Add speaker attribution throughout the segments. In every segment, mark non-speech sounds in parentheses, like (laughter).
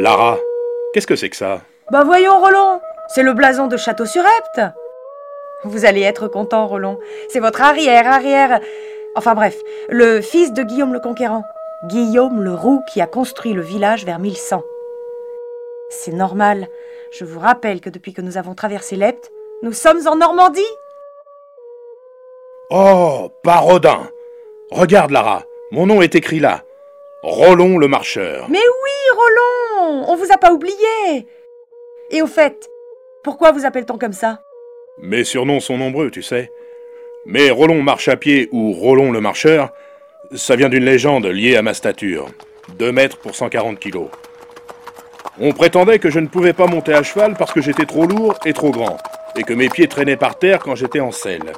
Speaker 1: Lara, qu'est-ce que c'est que ça?
Speaker 2: Bah voyons, Roland, c'est le blason de Château-sur-Epte. Vous allez être content, Roland. C'est votre arrière, arrière. Enfin bref, le fils de Guillaume le Conquérant. Guillaume le Roux qui a construit le village vers 1100. C'est normal. Je vous rappelle que depuis que nous avons traversé l'Epte, nous sommes en Normandie.
Speaker 1: Oh, Parodin Regarde, Lara, mon nom est écrit là. Rollon le marcheur.
Speaker 2: Mais oui, Roland On vous a pas oublié Et au fait, pourquoi vous appelle-t-on comme ça?
Speaker 1: Mes surnoms sont nombreux, tu sais. Mais Rollon marche à pied ou Rollon le marcheur, ça vient d'une légende liée à ma stature. 2 mètres pour 140 kilos. On prétendait que je ne pouvais pas monter à cheval parce que j'étais trop lourd et trop grand, et que mes pieds traînaient par terre quand j'étais en selle.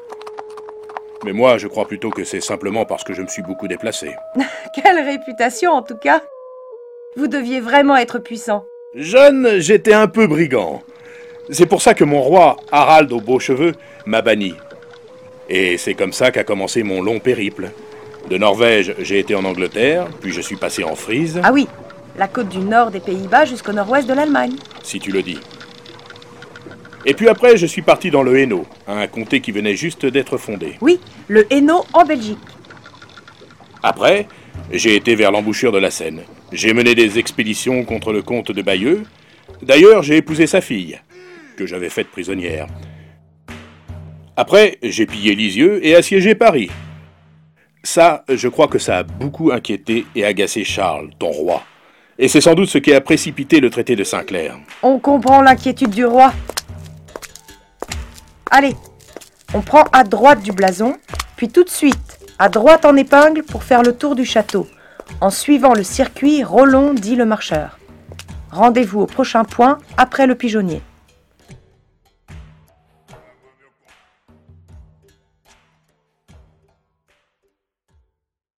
Speaker 1: Mais moi, je crois plutôt que c'est simplement parce que je me suis beaucoup déplacé. (laughs)
Speaker 2: Quelle réputation en tout cas Vous deviez vraiment être puissant.
Speaker 1: Jeune, j'étais un peu brigand. C'est pour ça que mon roi, Harald aux beaux cheveux, m'a banni. Et c'est comme ça qu'a commencé mon long périple. De Norvège, j'ai été en Angleterre, puis je suis passé en Frise,
Speaker 2: Ah oui, la côte du nord des Pays-Bas jusqu'au nord-ouest de l'Allemagne.
Speaker 1: si tu le dis. Et puis après, je suis parti dans le Hainaut, un comté qui venait juste d'être fondé.
Speaker 2: Oui, le Hainaut en Belgique.
Speaker 1: Après, j'ai été vers l'embouchure de la Seine. J'ai mené des expéditions contre le comte de Bayeux. D'ailleurs, j'ai épousé sa fille, que j'avais faite prisonnière. Après, j'ai pillé Lisieux et assiégé Paris. Ça, je crois que ça a beaucoup inquiété et agacé Charles, ton roi. Et c'est sans doute ce qui a précipité le traité de Saint-Clair.
Speaker 2: On comprend l'inquiétude du roi. Allez, on prend à droite du blason, puis tout de suite à droite en épingle pour faire le tour du château, en suivant le circuit Rollon dit le marcheur. Rendez-vous au prochain point après le pigeonnier.